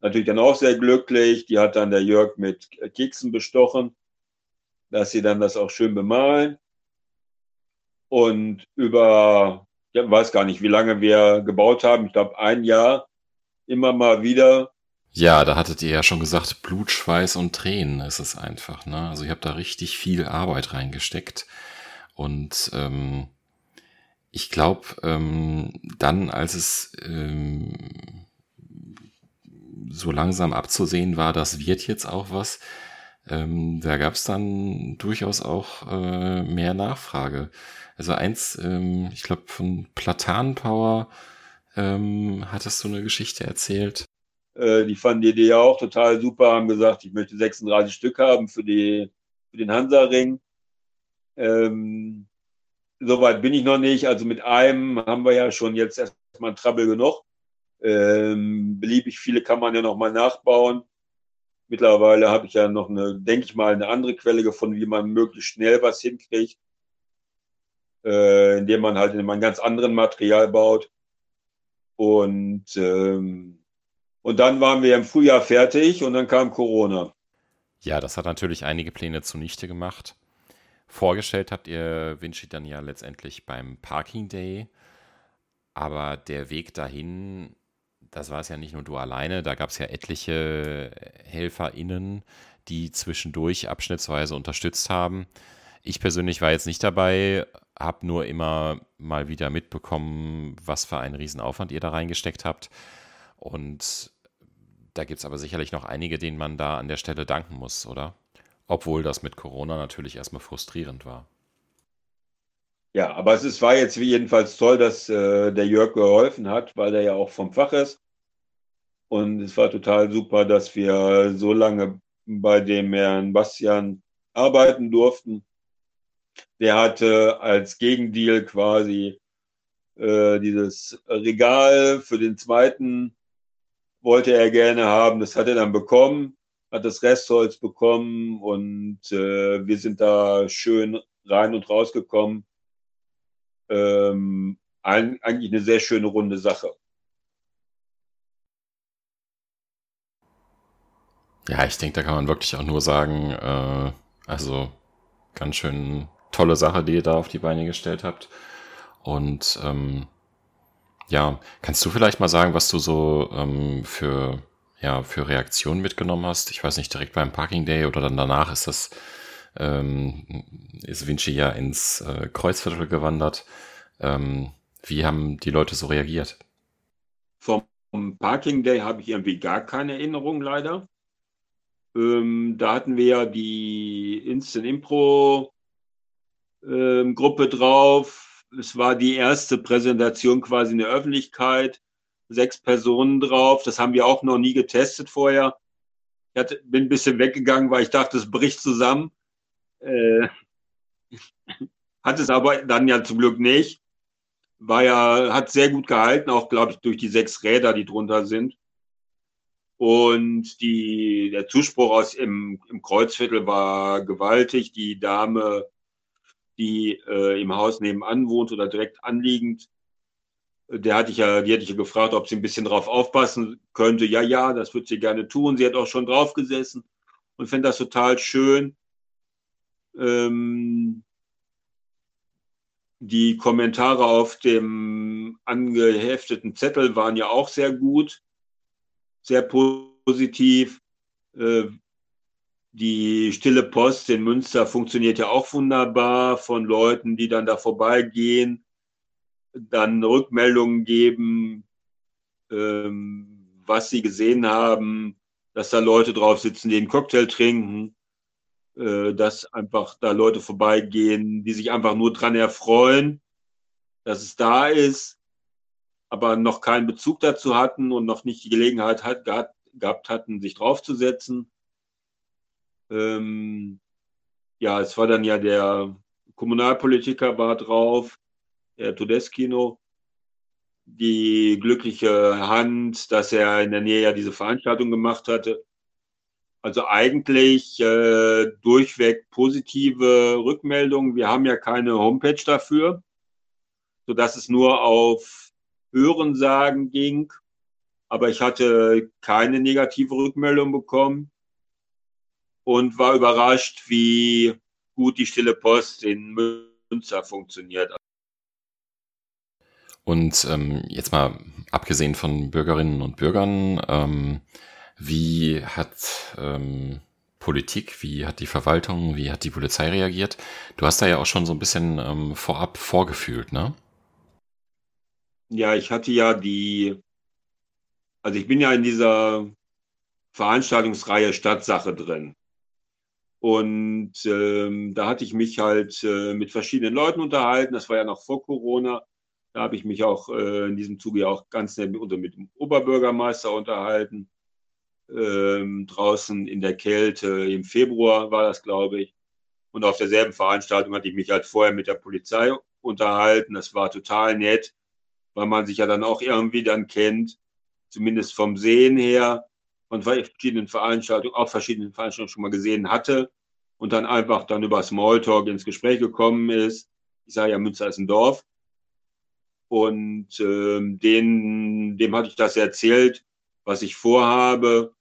natürlich dann auch sehr glücklich. Die hat dann der Jörg mit Keksen bestochen, dass sie dann das auch schön bemalen. Und über, ich weiß gar nicht, wie lange wir gebaut haben, ich glaube ein Jahr, immer mal wieder. Ja, da hattet ihr ja schon gesagt, Blut, Schweiß und Tränen ist es einfach. Ne? Also ich habe da richtig viel Arbeit reingesteckt. Und ähm, ich glaube, ähm, dann, als es ähm, so langsam abzusehen war, das wird jetzt auch was. Ähm, da gab es dann durchaus auch äh, mehr Nachfrage. Also eins, ähm, ich glaube von Platanpower ähm, hattest du eine Geschichte erzählt. Äh, die fanden die Idee auch total super, haben gesagt, ich möchte 36 Stück haben für, die, für den Hansa-Ring. Ähm, Soweit bin ich noch nicht. Also mit einem haben wir ja schon jetzt erstmal Trouble genug. Ähm, beliebig viele kann man ja noch mal nachbauen. Mittlerweile habe ich ja noch eine, denke ich mal, eine andere Quelle gefunden, wie man möglichst schnell was hinkriegt, äh, indem man halt in einem ganz anderen Material baut. Und, ähm, und dann waren wir im Frühjahr fertig und dann kam Corona. Ja, das hat natürlich einige Pläne zunichte gemacht. Vorgestellt habt ihr Vinci dann ja letztendlich beim Parking Day. Aber der Weg dahin das war es ja nicht nur du alleine, da gab es ja etliche HelferInnen, die zwischendurch abschnittsweise unterstützt haben. Ich persönlich war jetzt nicht dabei, habe nur immer mal wieder mitbekommen, was für einen Riesenaufwand ihr da reingesteckt habt. Und da gibt es aber sicherlich noch einige, denen man da an der Stelle danken muss, oder? Obwohl das mit Corona natürlich erstmal frustrierend war. Ja, aber es ist, war jetzt jedenfalls toll, dass äh, der Jörg geholfen hat, weil er ja auch vom Fach ist. Und es war total super, dass wir so lange bei dem Herrn Bastian arbeiten durften. Der hatte als Gegendeal quasi äh, dieses Regal für den zweiten wollte er gerne haben. Das hat er dann bekommen, hat das Restholz bekommen und äh, wir sind da schön rein und rausgekommen ähm, ein, eigentlich eine sehr schöne runde Sache. Ja, ich denke, da kann man wirklich auch nur sagen, äh, also ganz schön tolle Sache, die ihr da auf die Beine gestellt habt. Und ähm, ja, kannst du vielleicht mal sagen, was du so ähm, für, ja, für Reaktionen mitgenommen hast? Ich weiß nicht, direkt beim Parking Day oder dann danach ist das ähm, ist Vinci ja ins äh, Kreuzviertel gewandert. Ähm, wie haben die Leute so reagiert? Vom Parking Day habe ich irgendwie gar keine Erinnerung leider. Ähm, da hatten wir ja die Instant Impro ähm, Gruppe drauf. Es war die erste Präsentation quasi in der Öffentlichkeit. Sechs Personen drauf. Das haben wir auch noch nie getestet vorher. Ich hatte, bin ein bisschen weggegangen, weil ich dachte, es bricht zusammen. Äh, hat es aber dann ja zum Glück nicht. War ja, hat sehr gut gehalten, auch glaube ich durch die sechs Räder, die drunter sind. Und die, der Zuspruch aus im, im Kreuzviertel war gewaltig. Die Dame, die äh, im Haus nebenan wohnt oder direkt anliegend, der hatte ich ja, die hätte ich ja gefragt, ob sie ein bisschen drauf aufpassen könnte. Ja, ja, das würde sie gerne tun. Sie hat auch schon drauf gesessen und fände das total schön. Ähm, die Kommentare auf dem angehefteten Zettel waren ja auch sehr gut sehr positiv. Äh, die stille Post in Münster funktioniert ja auch wunderbar von Leuten, die dann da vorbeigehen, dann Rückmeldungen geben, ähm, was sie gesehen haben, dass da Leute drauf sitzen, die einen Cocktail trinken, äh, dass einfach da Leute vorbeigehen, die sich einfach nur dran erfreuen, dass es da ist aber noch keinen Bezug dazu hatten und noch nicht die Gelegenheit hat, gehabt, gehabt hatten, sich draufzusetzen. Ähm, ja, es war dann ja der Kommunalpolitiker war drauf, Herr Todeskino, die glückliche Hand, dass er in der Nähe ja diese Veranstaltung gemacht hatte. Also eigentlich äh, durchweg positive Rückmeldungen. Wir haben ja keine Homepage dafür, sodass es nur auf Hörensagen ging. Aber ich hatte keine negative Rückmeldung bekommen und war überrascht, wie gut die Stille Post in Münster funktioniert. Und ähm, jetzt mal abgesehen von Bürgerinnen und Bürgern, ähm, wie hat ähm, Politik, wie hat die Verwaltung, wie hat die Polizei reagiert? Du hast da ja auch schon so ein bisschen ähm, vorab vorgefühlt, ne? Ja, ich hatte ja die, also ich bin ja in dieser Veranstaltungsreihe Stadtsache drin. Und ähm, da hatte ich mich halt äh, mit verschiedenen Leuten unterhalten. Das war ja noch vor Corona. Da habe ich mich auch äh, in diesem Zuge ja auch ganz nett mit, mit dem Oberbürgermeister unterhalten. Ähm, draußen in der Kälte im Februar war das, glaube ich. Und auf derselben Veranstaltung hatte ich mich halt vorher mit der Polizei unterhalten. Das war total nett weil man sich ja dann auch irgendwie dann kennt, zumindest vom Sehen her, von verschiedenen Veranstaltungen, auch verschiedenen Veranstaltungen schon mal gesehen hatte und dann einfach dann über Smalltalk ins Gespräch gekommen ist. Ich sage ja, Münster ist ein Dorf. Und ähm, den, dem hatte ich das erzählt, was ich vorhabe.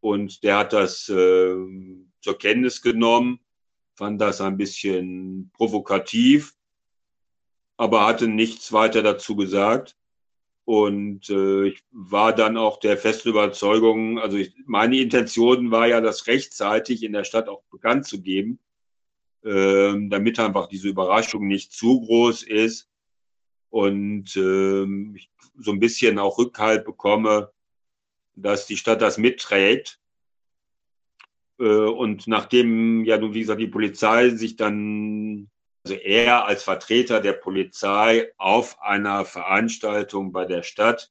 Und der hat das äh, zur Kenntnis genommen, fand das ein bisschen provokativ aber hatte nichts weiter dazu gesagt. Und äh, ich war dann auch der festen Überzeugung, also ich, meine Intention war ja, das rechtzeitig in der Stadt auch bekannt zu geben, ähm, damit einfach diese Überraschung nicht zu groß ist und ähm, ich so ein bisschen auch Rückhalt bekomme, dass die Stadt das mitträgt. Äh, und nachdem ja nun, wie gesagt, die Polizei sich dann also er als Vertreter der Polizei auf einer Veranstaltung bei der Stadt,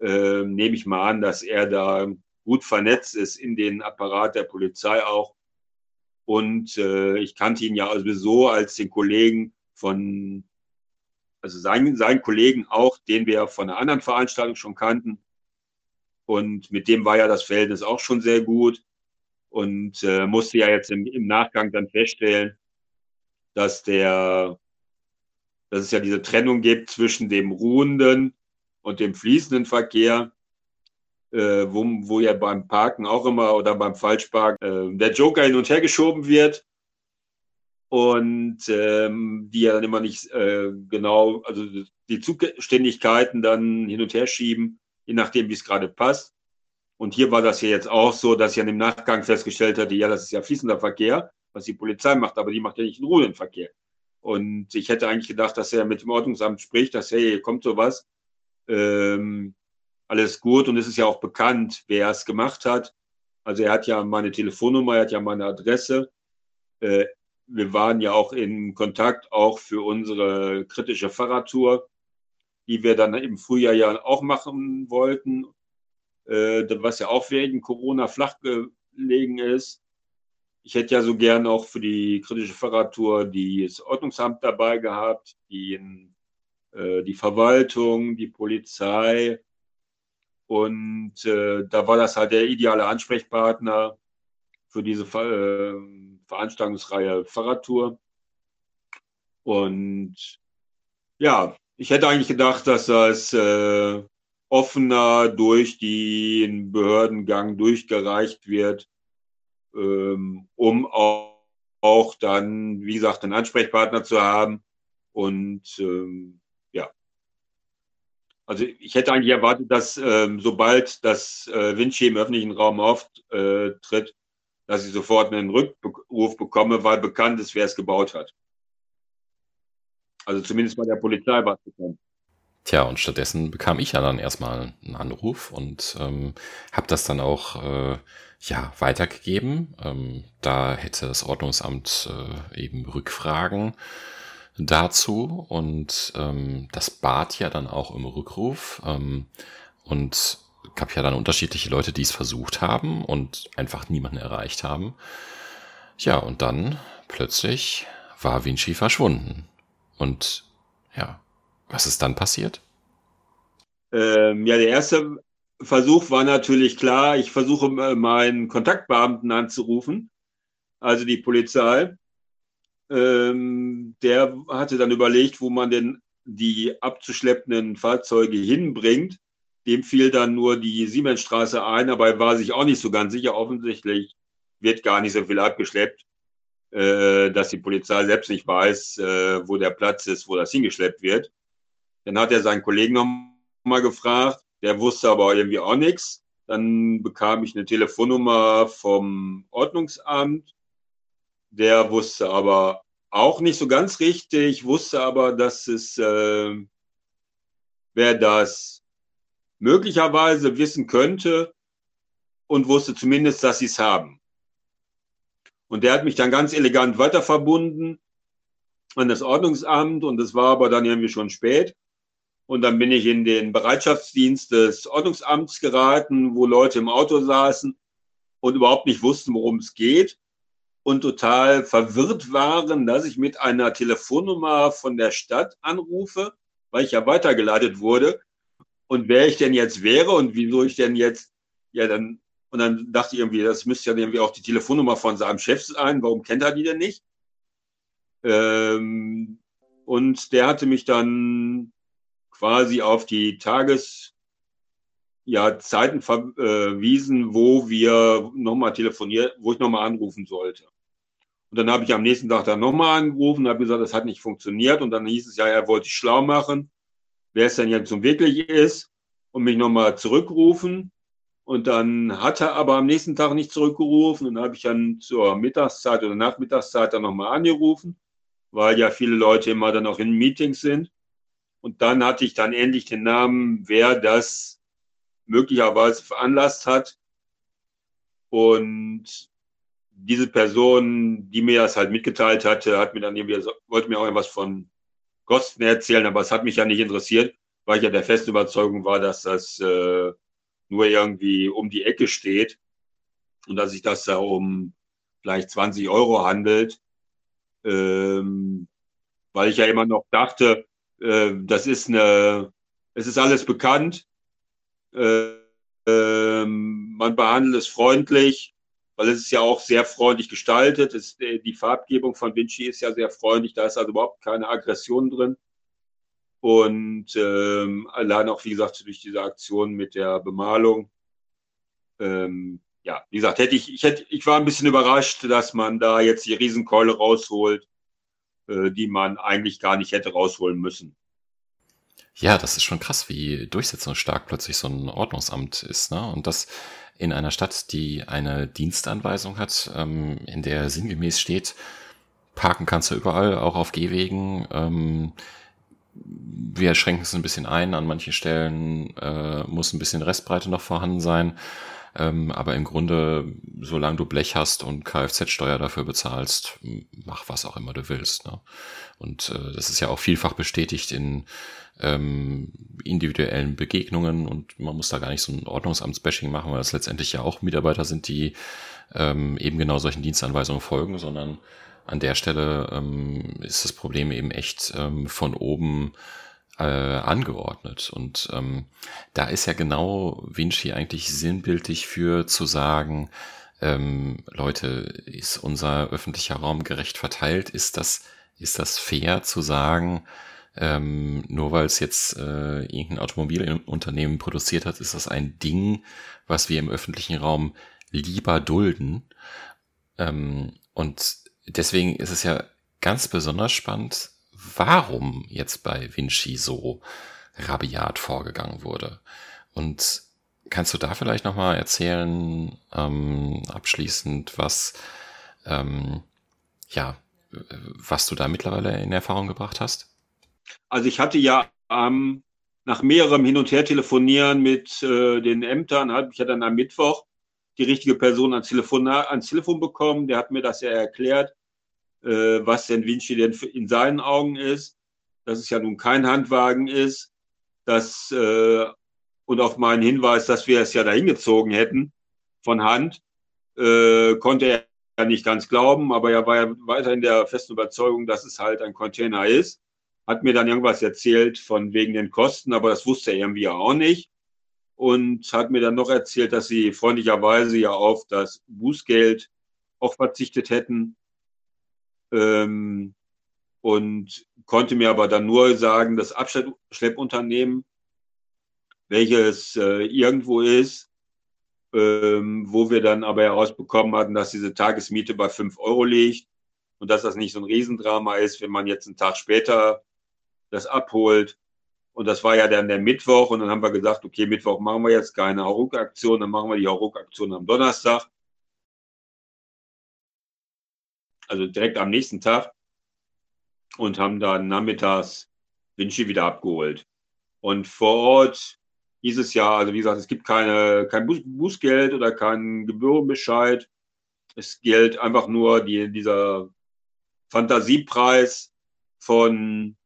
äh, nehme ich mal an, dass er da gut vernetzt ist in den Apparat der Polizei auch. Und äh, ich kannte ihn ja sowieso als den Kollegen von, also seinen, seinen Kollegen auch, den wir von einer anderen Veranstaltung schon kannten. Und mit dem war ja das Verhältnis auch schon sehr gut und äh, musste ja jetzt im, im Nachgang dann feststellen, dass der, dass es ja diese Trennung gibt zwischen dem ruhenden und dem fließenden Verkehr, äh, wo, wo ja beim Parken auch immer oder beim Falschparken äh, der Joker hin und her geschoben wird und ähm, die ja dann immer nicht äh, genau, also die Zuständigkeiten dann hin und her schieben, je nachdem, wie es gerade passt. Und hier war das ja jetzt auch so, dass ich an dem Nachgang festgestellt hatte, ja, das ist ja fließender Verkehr was die Polizei macht, aber die macht ja nicht den ruhenden Verkehr. Und ich hätte eigentlich gedacht, dass er mit dem Ordnungsamt spricht, dass, hey, kommt sowas, ähm, alles gut. Und es ist ja auch bekannt, wer es gemacht hat. Also er hat ja meine Telefonnummer, er hat ja meine Adresse. Äh, wir waren ja auch in Kontakt auch für unsere kritische Fahrradtour, die wir dann im Frühjahr ja auch machen wollten, äh, was ja auch wegen Corona flach gelegen ist. Ich hätte ja so gern auch für die kritische Fahrradtour das Ordnungsamt dabei gehabt, die, äh, die Verwaltung, die Polizei. Und äh, da war das halt der ideale Ansprechpartner für diese Ver äh, Veranstaltungsreihe Fahrradtour. Und ja, ich hätte eigentlich gedacht, dass das äh, offener durch den Behördengang durchgereicht wird, ähm, um auch, auch, dann, wie gesagt, einen Ansprechpartner zu haben. Und ähm, ja, also ich hätte eigentlich erwartet, dass ähm, sobald das äh, Vinci im öffentlichen Raum auftritt, dass ich sofort einen Rückruf bekomme, weil bekannt ist, wer es gebaut hat. Also zumindest bei der Polizei war es bekannt. Tja, und stattdessen bekam ich ja dann erstmal einen Anruf und ähm, habe das dann auch äh, ja weitergegeben. Ähm, da hätte das Ordnungsamt äh, eben Rückfragen dazu und ähm, das bat ja dann auch im Rückruf ähm, und gab ja dann unterschiedliche Leute, die es versucht haben und einfach niemanden erreicht haben. Ja, und dann plötzlich war Vinci verschwunden. Und ja, was ist dann passiert? Ähm, ja, der erste Versuch war natürlich klar, ich versuche äh, meinen Kontaktbeamten anzurufen, also die Polizei. Ähm, der hatte dann überlegt, wo man denn die abzuschleppenden Fahrzeuge hinbringt. Dem fiel dann nur die Siemensstraße ein, aber er war sich auch nicht so ganz sicher. Offensichtlich wird gar nicht so viel abgeschleppt, äh, dass die Polizei selbst nicht weiß, äh, wo der Platz ist, wo das hingeschleppt wird. Dann hat er seinen Kollegen noch mal gefragt, der wusste aber irgendwie auch nichts. Dann bekam ich eine Telefonnummer vom Ordnungsamt. Der wusste aber auch nicht so ganz richtig, wusste aber, dass es, äh, wer das möglicherweise wissen könnte und wusste zumindest, dass sie es haben. Und der hat mich dann ganz elegant weiter verbunden an das Ordnungsamt und es war aber dann irgendwie schon spät. Und dann bin ich in den Bereitschaftsdienst des Ordnungsamts geraten, wo Leute im Auto saßen und überhaupt nicht wussten, worum es geht und total verwirrt waren, dass ich mit einer Telefonnummer von der Stadt anrufe, weil ich ja weitergeleitet wurde und wer ich denn jetzt wäre und wieso ich denn jetzt, ja dann, und dann dachte ich irgendwie, das müsste ja irgendwie auch die Telefonnummer von seinem Chef sein, warum kennt er die denn nicht? Ähm, und der hatte mich dann quasi auf die Tageszeiten ja, verwiesen, wo wir nochmal telefoniert, wo ich nochmal anrufen sollte. Und dann habe ich am nächsten Tag dann nochmal angerufen und habe gesagt, das hat nicht funktioniert. Und dann hieß es ja, er wollte sich schlau machen, wer es denn jetzt so wirklich ist und mich nochmal zurückrufen. Und dann hat er aber am nächsten Tag nicht zurückgerufen. Und dann habe ich dann zur Mittagszeit oder Nachmittagszeit dann nochmal angerufen, weil ja viele Leute immer dann auch in Meetings sind. Und dann hatte ich dann endlich den Namen, wer das möglicherweise veranlasst hat. Und diese Person, die mir das halt mitgeteilt hatte, hat mir dann irgendwie, wollte mir auch etwas von Kosten erzählen, aber es hat mich ja nicht interessiert, weil ich ja der festen Überzeugung war, dass das äh, nur irgendwie um die Ecke steht und dass sich das da um vielleicht 20 Euro handelt, ähm, weil ich ja immer noch dachte, äh, das ist eine, es ist alles bekannt. Äh, äh, man behandelt es freundlich, weil es ist ja auch sehr freundlich gestaltet. Es, äh, die Farbgebung von Vinci ist ja sehr freundlich, da ist also überhaupt keine Aggression drin. Und ähm, allein auch, wie gesagt, durch diese Aktion mit der Bemalung. Ähm, ja, wie gesagt, hätte ich, ich, hätte, ich war ein bisschen überrascht, dass man da jetzt die Riesenkeule rausholt die man eigentlich gar nicht hätte rausholen müssen. Ja, das ist schon krass, wie durchsetzungsstark plötzlich so ein Ordnungsamt ist, ne? Und das in einer Stadt, die eine Dienstanweisung hat, ähm, in der sinngemäß steht, parken kannst du überall, auch auf Gehwegen. Ähm, wir schränken es ein bisschen ein, an manchen Stellen äh, muss ein bisschen Restbreite noch vorhanden sein. Ähm, aber im Grunde, solange du Blech hast und Kfz-Steuer dafür bezahlst, mach was auch immer du willst. Ne? Und äh, das ist ja auch vielfach bestätigt in ähm, individuellen Begegnungen und man muss da gar nicht so ein Ordnungsamtsbashing machen, weil das letztendlich ja auch Mitarbeiter sind, die ähm, eben genau solchen Dienstanweisungen folgen, sondern an der Stelle ähm, ist das Problem eben echt ähm, von oben äh, angeordnet. Und ähm, da ist ja genau Vinci eigentlich sinnbildlich für zu sagen, ähm, Leute, ist unser öffentlicher Raum gerecht verteilt? Ist das, ist das fair zu sagen, ähm, nur weil es jetzt äh, irgendein Automobilunternehmen produziert hat, ist das ein Ding, was wir im öffentlichen Raum lieber dulden. Ähm, und deswegen ist es ja ganz besonders spannend, warum jetzt bei Vinci so rabiat vorgegangen wurde. Und kannst du da vielleicht nochmal erzählen, ähm, abschließend, was, ähm, ja, was du da mittlerweile in Erfahrung gebracht hast? Also ich hatte ja ähm, nach mehrerem Hin- und Her telefonieren mit äh, den Ämtern, habe ich ja dann am Mittwoch die richtige Person ans Telefon, ans Telefon bekommen. Der hat mir das ja erklärt äh, was denn Vinci denn in seinen Augen ist, dass es ja nun kein Handwagen ist, dass, äh, und auf meinen Hinweis, dass wir es ja dahin gezogen hätten von Hand, äh, konnte er ja nicht ganz glauben, aber er war ja weiterhin der festen Überzeugung, dass es halt ein Container ist. Hat mir dann irgendwas erzählt von wegen den Kosten, aber das wusste er irgendwie auch nicht. Und hat mir dann noch erzählt, dass sie freundlicherweise ja auf das Bußgeld auch verzichtet hätten ähm, und konnte mir aber dann nur sagen, das Abschleppunternehmen, welches äh, irgendwo ist, ähm, wo wir dann aber herausbekommen hatten, dass diese Tagesmiete bei fünf Euro liegt und dass das nicht so ein Riesendrama ist, wenn man jetzt einen Tag später das abholt. Und das war ja dann der Mittwoch und dann haben wir gesagt, okay, Mittwoch machen wir jetzt keine Hauruck-Aktion, dann machen wir die Hauruck-Aktion am Donnerstag. Also direkt am nächsten Tag und haben dann nachmittags Vinci wieder abgeholt. Und vor Ort hieß es ja, also wie gesagt, es gibt keine, kein Bußgeld oder keinen Gebührenbescheid. Es gilt einfach nur die, dieser Fantasiepreis von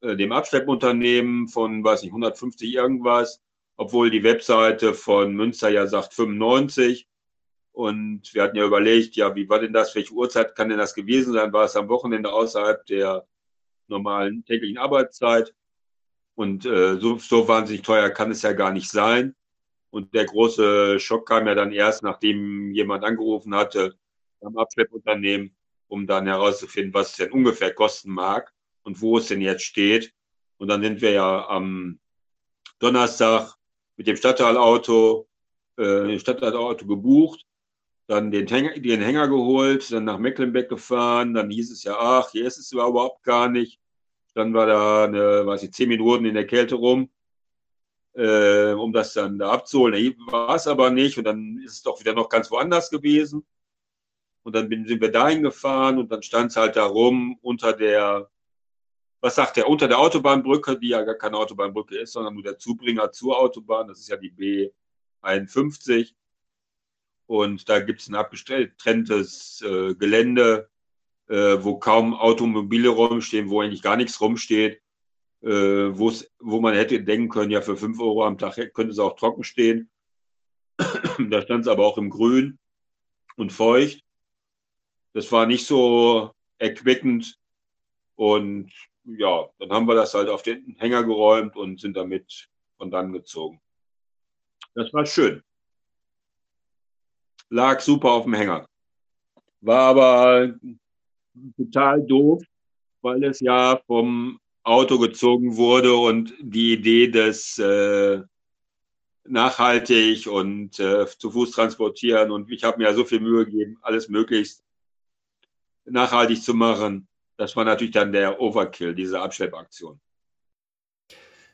äh, dem Abschleppunternehmen von, weiß nicht, 150 irgendwas, obwohl die Webseite von Münster ja sagt 95. Und wir hatten ja überlegt, ja, wie war denn das? Welche Uhrzeit kann denn das gewesen sein? War es am Wochenende außerhalb der normalen täglichen Arbeitszeit? Und äh, so, so wahnsinnig teuer kann es ja gar nicht sein. Und der große Schock kam ja dann erst, nachdem jemand angerufen hatte am Abschleppunternehmen, um dann herauszufinden, was es denn ungefähr kosten mag und wo es denn jetzt steht. Und dann sind wir ja am Donnerstag mit dem Stadtteilauto, äh, Stadtteilauto gebucht dann den Hänger, den Hänger geholt, dann nach Mecklenbeck gefahren, dann hieß es ja, ach, hier ist es überhaupt gar nicht. Dann war da, eine, weiß ich, zehn Minuten in der Kälte rum, äh, um das dann da abzuholen. Da war es aber nicht und dann ist es doch wieder noch ganz woanders gewesen. Und dann sind wir dahin gefahren und dann stand es halt da rum unter der, was sagt der, unter der Autobahnbrücke, die ja gar keine Autobahnbrücke ist, sondern nur der Zubringer zur Autobahn, das ist ja die B51 und da gibt es ein abgetrenntes äh, Gelände, äh, wo kaum Automobile rumstehen, wo eigentlich gar nichts rumsteht, äh, wo man hätte denken können, ja, für 5 Euro am Tag könnte es auch trocken stehen. da stand es aber auch im Grün und feucht. Das war nicht so erquickend. Und ja, dann haben wir das halt auf den Hänger geräumt und sind damit von dann gezogen. Das war schön lag super auf dem Hänger. War aber total doof, weil es ja vom Auto gezogen wurde und die Idee des äh, nachhaltig und äh, zu Fuß transportieren und ich habe mir ja so viel Mühe gegeben, alles möglichst nachhaltig zu machen. Das war natürlich dann der Overkill, diese Abschleppaktion.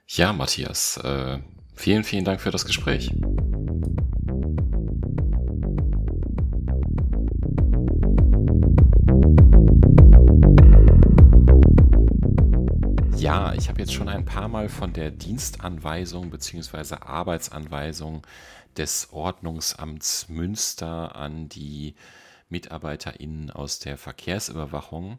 Ja, Matthias, äh, vielen, vielen Dank für das Gespräch. Ja, ich habe jetzt schon ein paar Mal von der Dienstanweisung bzw. Arbeitsanweisung des Ordnungsamts Münster an die MitarbeiterInnen aus der Verkehrsüberwachung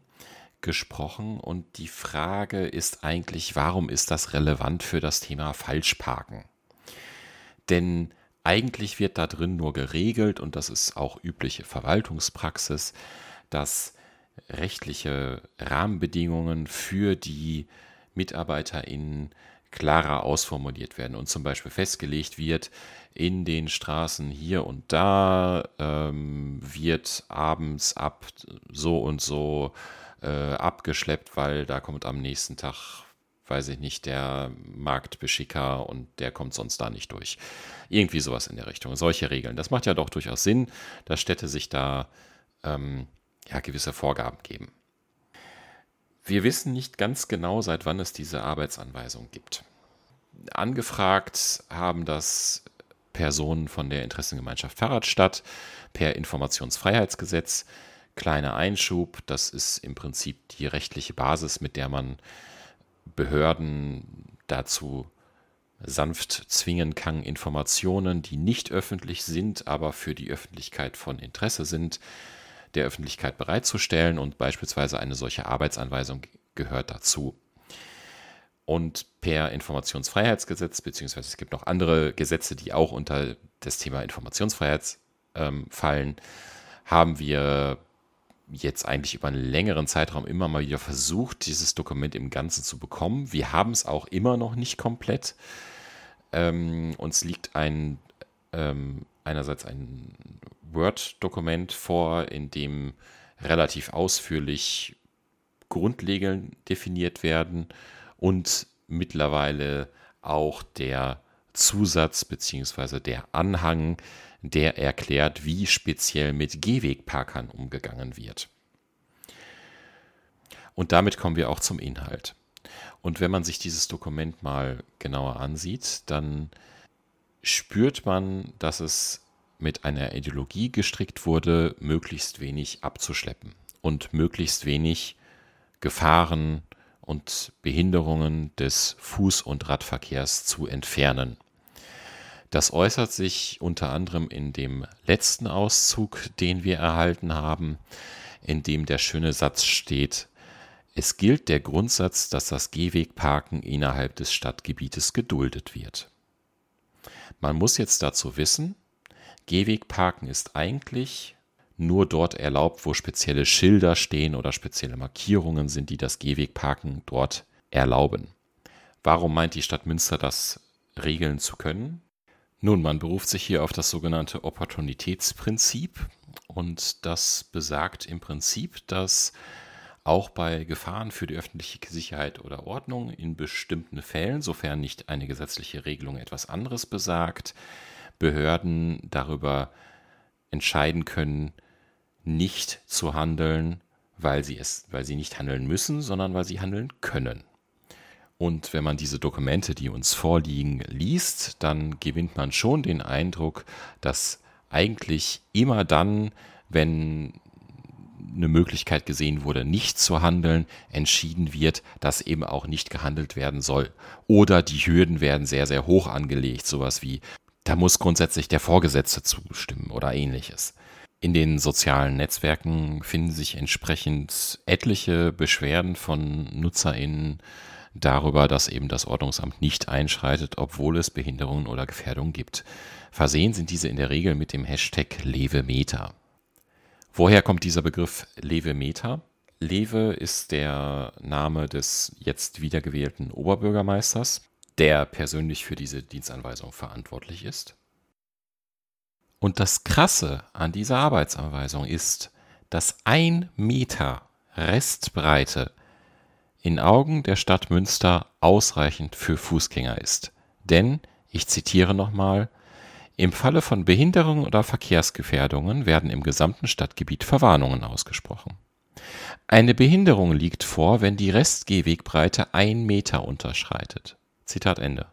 gesprochen und die Frage ist eigentlich, warum ist das relevant für das Thema Falschparken? Denn eigentlich wird da drin nur geregelt und das ist auch übliche Verwaltungspraxis, dass rechtliche Rahmenbedingungen für die MitarbeiterInnen klarer ausformuliert werden und zum Beispiel festgelegt wird, in den Straßen hier und da ähm, wird abends ab so und so äh, abgeschleppt, weil da kommt am nächsten Tag, weiß ich nicht, der Marktbeschicker und der kommt sonst da nicht durch. Irgendwie sowas in der Richtung. Solche Regeln. Das macht ja doch durchaus Sinn, dass Städte sich da ähm, ja, gewisse Vorgaben geben. Wir wissen nicht ganz genau, seit wann es diese Arbeitsanweisung gibt. Angefragt haben das Personen von der Interessengemeinschaft Fahrradstadt per Informationsfreiheitsgesetz. Kleiner Einschub, das ist im Prinzip die rechtliche Basis, mit der man Behörden dazu sanft zwingen kann, Informationen, die nicht öffentlich sind, aber für die Öffentlichkeit von Interesse sind, der Öffentlichkeit bereitzustellen und beispielsweise eine solche Arbeitsanweisung gehört dazu. Und per Informationsfreiheitsgesetz, beziehungsweise es gibt noch andere Gesetze, die auch unter das Thema Informationsfreiheit ähm, fallen, haben wir jetzt eigentlich über einen längeren Zeitraum immer mal wieder versucht, dieses Dokument im Ganzen zu bekommen. Wir haben es auch immer noch nicht komplett. Ähm, uns liegt ein ähm, einerseits ein Word-Dokument vor, in dem relativ ausführlich Grundregeln definiert werden und mittlerweile auch der Zusatz bzw. der Anhang, der erklärt, wie speziell mit Gehwegparkern umgegangen wird. Und damit kommen wir auch zum Inhalt. Und wenn man sich dieses Dokument mal genauer ansieht, dann spürt man, dass es mit einer Ideologie gestrickt wurde, möglichst wenig abzuschleppen und möglichst wenig Gefahren und Behinderungen des Fuß- und Radverkehrs zu entfernen. Das äußert sich unter anderem in dem letzten Auszug, den wir erhalten haben, in dem der schöne Satz steht, es gilt der Grundsatz, dass das Gehwegparken innerhalb des Stadtgebietes geduldet wird. Man muss jetzt dazu wissen, Gehwegparken ist eigentlich nur dort erlaubt, wo spezielle Schilder stehen oder spezielle Markierungen sind, die das Gehwegparken dort erlauben. Warum meint die Stadt Münster das regeln zu können? Nun, man beruft sich hier auf das sogenannte Opportunitätsprinzip und das besagt im Prinzip, dass auch bei Gefahren für die öffentliche Sicherheit oder Ordnung in bestimmten Fällen, sofern nicht eine gesetzliche Regelung etwas anderes besagt, Behörden darüber entscheiden können, nicht zu handeln, weil sie es, weil sie nicht handeln müssen, sondern weil sie handeln können. Und wenn man diese Dokumente, die uns vorliegen, liest, dann gewinnt man schon den Eindruck, dass eigentlich immer dann, wenn eine Möglichkeit gesehen wurde, nicht zu handeln, entschieden wird, dass eben auch nicht gehandelt werden soll. Oder die Hürden werden sehr, sehr hoch angelegt, sowas wie, da muss grundsätzlich der Vorgesetzte zustimmen oder ähnliches. In den sozialen Netzwerken finden sich entsprechend etliche Beschwerden von NutzerInnen darüber, dass eben das Ordnungsamt nicht einschreitet, obwohl es Behinderungen oder Gefährdungen gibt. Versehen sind diese in der Regel mit dem Hashtag Levemeter. Woher kommt dieser Begriff Levemeter? Lewe ist der Name des jetzt wiedergewählten Oberbürgermeisters, der persönlich für diese Dienstanweisung verantwortlich ist. Und das Krasse an dieser Arbeitsanweisung ist, dass ein Meter Restbreite in Augen der Stadt Münster ausreichend für Fußgänger ist. Denn, ich zitiere nochmal, im Falle von Behinderungen oder Verkehrsgefährdungen werden im gesamten Stadtgebiet Verwarnungen ausgesprochen. Eine Behinderung liegt vor, wenn die Restgehwegbreite ein Meter unterschreitet. Zitat Ende.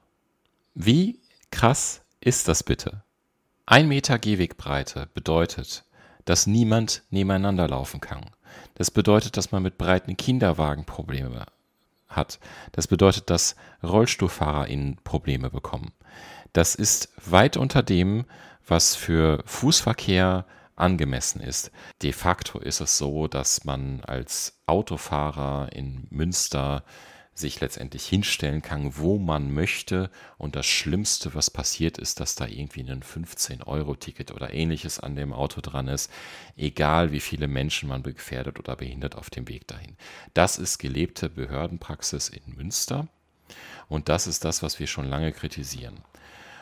Wie krass ist das bitte? Ein Meter Gehwegbreite bedeutet, dass niemand nebeneinander laufen kann. Das bedeutet, dass man mit breiten Kinderwagen Probleme hat. Das bedeutet, dass RollstuhlfahrerInnen Probleme bekommen. Das ist weit unter dem, was für Fußverkehr angemessen ist. De facto ist es so, dass man als Autofahrer in Münster sich letztendlich hinstellen kann, wo man möchte. Und das Schlimmste, was passiert ist, dass da irgendwie ein 15-Euro-Ticket oder ähnliches an dem Auto dran ist, egal wie viele Menschen man gefährdet oder behindert auf dem Weg dahin. Das ist gelebte Behördenpraxis in Münster. Und das ist das, was wir schon lange kritisieren.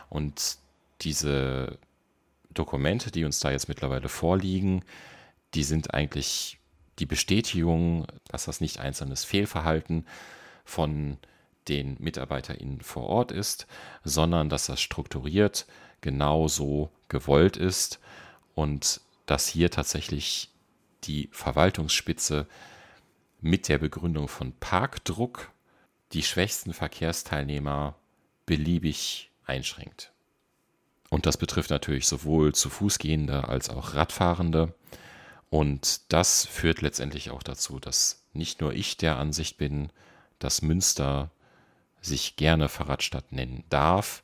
Und diese Dokumente, die uns da jetzt mittlerweile vorliegen, die sind eigentlich die Bestätigung, dass das nicht einzelnes Fehlverhalten von den MitarbeiterInnen vor Ort ist, sondern dass das strukturiert genauso gewollt ist und dass hier tatsächlich die Verwaltungsspitze mit der Begründung von Parkdruck die schwächsten Verkehrsteilnehmer beliebig einschränkt. Und das betrifft natürlich sowohl zu Fußgehende als auch Radfahrende. Und das führt letztendlich auch dazu, dass nicht nur ich der Ansicht bin, dass Münster sich gerne Fahrradstadt nennen darf,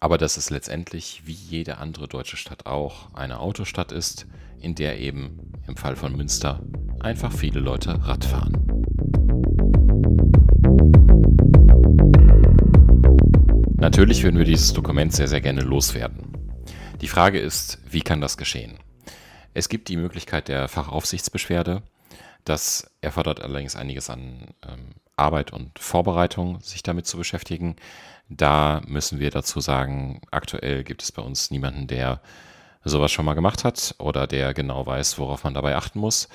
aber dass es letztendlich wie jede andere deutsche Stadt auch eine Autostadt ist, in der eben im Fall von Münster einfach viele Leute Rad fahren. Natürlich würden wir dieses Dokument sehr, sehr gerne loswerden. Die Frage ist, wie kann das geschehen? Es gibt die Möglichkeit der Fachaufsichtsbeschwerde. Das erfordert allerdings einiges an ähm, Arbeit und Vorbereitung, sich damit zu beschäftigen. Da müssen wir dazu sagen, aktuell gibt es bei uns niemanden, der sowas schon mal gemacht hat oder der genau weiß, worauf man dabei achten muss.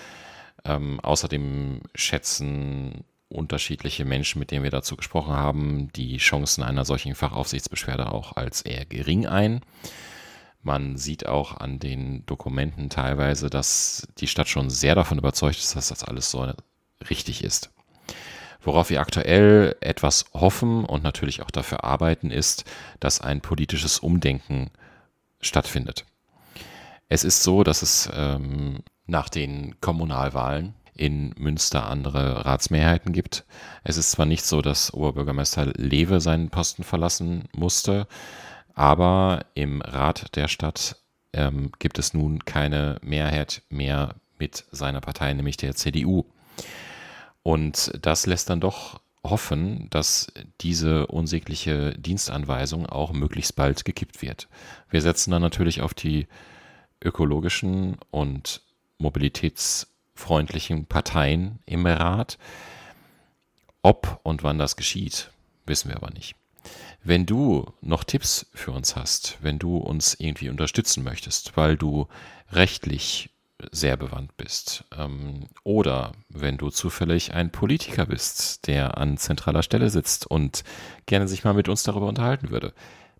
Ähm, außerdem schätzen unterschiedliche Menschen, mit denen wir dazu gesprochen haben, die Chancen einer solchen Fachaufsichtsbeschwerde auch als eher gering ein. Man sieht auch an den Dokumenten teilweise, dass die Stadt schon sehr davon überzeugt ist, dass das alles so richtig ist. Worauf wir aktuell etwas hoffen und natürlich auch dafür arbeiten, ist, dass ein politisches Umdenken stattfindet. Es ist so, dass es ähm, nach den Kommunalwahlen in Münster andere Ratsmehrheiten gibt. Es ist zwar nicht so, dass Oberbürgermeister Lewe seinen Posten verlassen musste, aber im Rat der Stadt ähm, gibt es nun keine Mehrheit mehr mit seiner Partei, nämlich der CDU. Und das lässt dann doch hoffen, dass diese unsägliche Dienstanweisung auch möglichst bald gekippt wird. Wir setzen dann natürlich auf die ökologischen und mobilitätsfreundlichen Parteien im Rat. Ob und wann das geschieht, wissen wir aber nicht. Wenn du noch Tipps für uns hast, wenn du uns irgendwie unterstützen möchtest, weil du rechtlich sehr bewandt bist, ähm, oder wenn du zufällig ein Politiker bist, der an zentraler Stelle sitzt und gerne sich mal mit uns darüber unterhalten würde,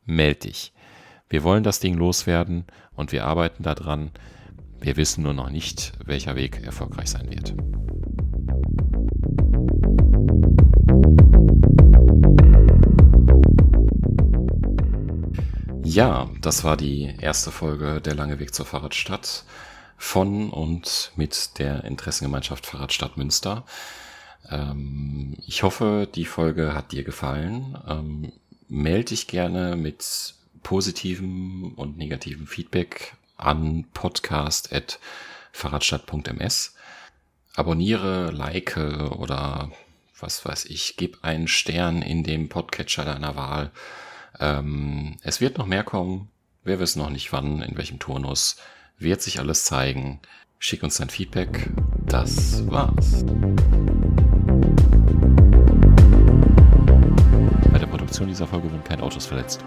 meld dich. Wir wollen das Ding loswerden und wir arbeiten daran. Wir wissen nur noch nicht, welcher Weg erfolgreich sein wird. Ja, das war die erste Folge Der lange Weg zur Fahrradstadt von und mit der Interessengemeinschaft Fahrradstadt Münster. Ähm, ich hoffe, die Folge hat dir gefallen. Ähm, melde dich gerne mit positivem und negativem Feedback an podcast.fahrradstadt.ms. Abonniere, like oder was weiß ich, gib einen Stern in dem Podcatcher deiner Wahl ähm, es wird noch mehr kommen. Wir wissen noch nicht wann, in welchem Turnus. Wird sich alles zeigen. Schick uns dein Feedback. Das war's. Bei der Produktion dieser Folge wurden keine Autos verletzt.